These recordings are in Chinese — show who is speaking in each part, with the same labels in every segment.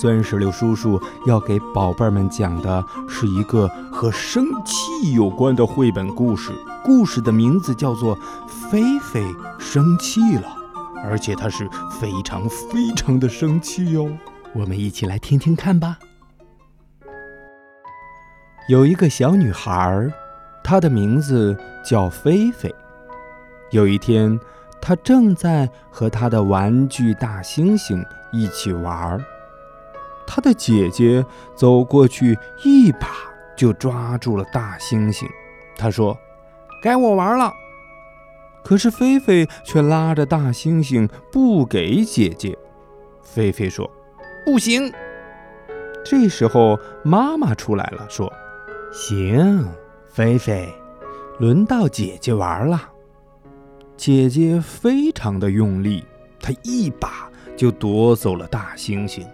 Speaker 1: 酸石榴叔叔要给宝贝们讲的是一个和生气有关的绘本故事，故事的名字叫做《菲菲生气了》，而且它是非常非常的生气哟。我们一起来听听看吧。有一个小女孩，她的名字叫菲菲。有一天，她正在和她的玩具大猩猩一起玩儿。他的姐姐走过去，一把就抓住了大猩猩。他说：“该我玩了。”可是菲菲却拉着大猩猩不给姐姐。菲菲说：“不行。”这时候妈妈出来了，说：“行，菲菲，轮到姐姐玩了。”姐姐非常的用力，她一把就夺走了大猩猩。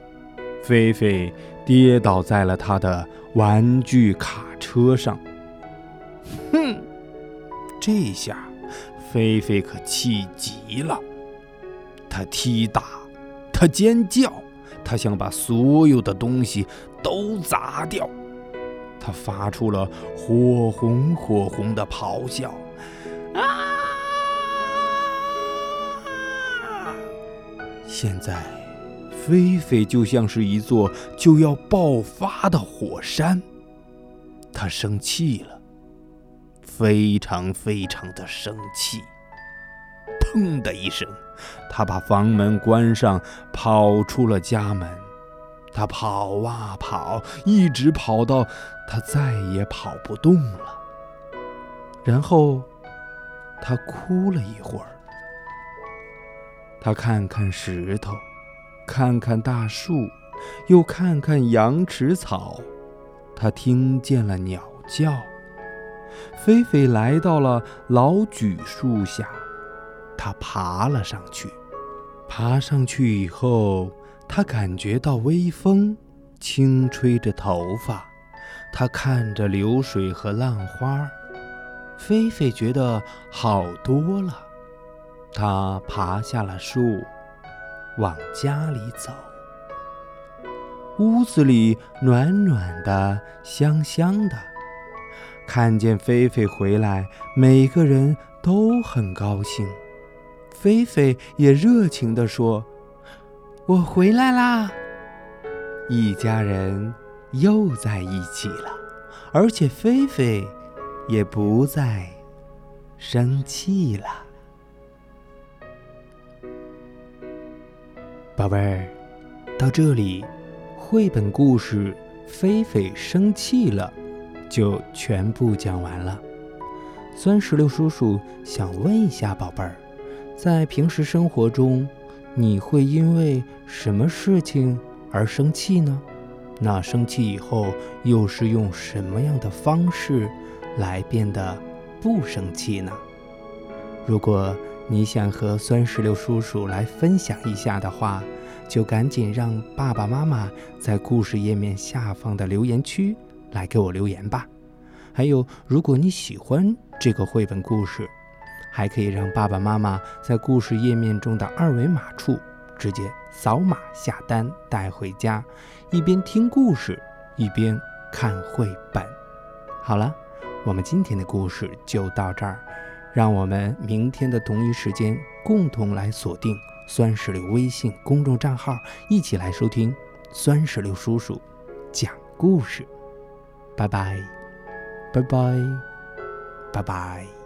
Speaker 1: 菲菲跌倒在了他的玩具卡车上。哼！这下菲菲可气极了，他踢打，他尖叫，他想把所有的东西都砸掉。他发出了火红火红的咆哮。啊！现在。菲菲就像是一座就要爆发的火山，他生气了，非常非常的生气。砰的一声，他把房门关上，跑出了家门。他跑啊跑，一直跑到他再也跑不动了。然后，他哭了一会儿。他看看石头。看看大树，又看看羊齿草，他听见了鸟叫。菲菲来到了老榉树下，他爬了上去。爬上去以后，他感觉到微风轻吹着头发，他看着流水和浪花。菲菲觉得好多了，他爬下了树。往家里走，屋子里暖暖的，香香的。看见菲菲回来，每个人都很高兴。菲菲也热情地说：“我回来啦！”一家人又在一起了，而且菲菲也不再生气了。宝贝儿，到这里，绘本故事《菲菲生气了》就全部讲完了。酸石榴叔叔想问一下宝贝儿，在平时生活中，你会因为什么事情而生气呢？那生气以后，又是用什么样的方式来变得不生气呢？如果你想和酸石榴叔叔来分享一下的话，就赶紧让爸爸妈妈在故事页面下方的留言区来给我留言吧。还有，如果你喜欢这个绘本故事，还可以让爸爸妈妈在故事页面中的二维码处直接扫码下单带回家，一边听故事一边看绘本。好了，我们今天的故事就到这儿。让我们明天的同一时间共同来锁定酸石榴微信公众账号，一起来收听酸石榴叔叔讲故事。拜拜，拜拜，拜拜。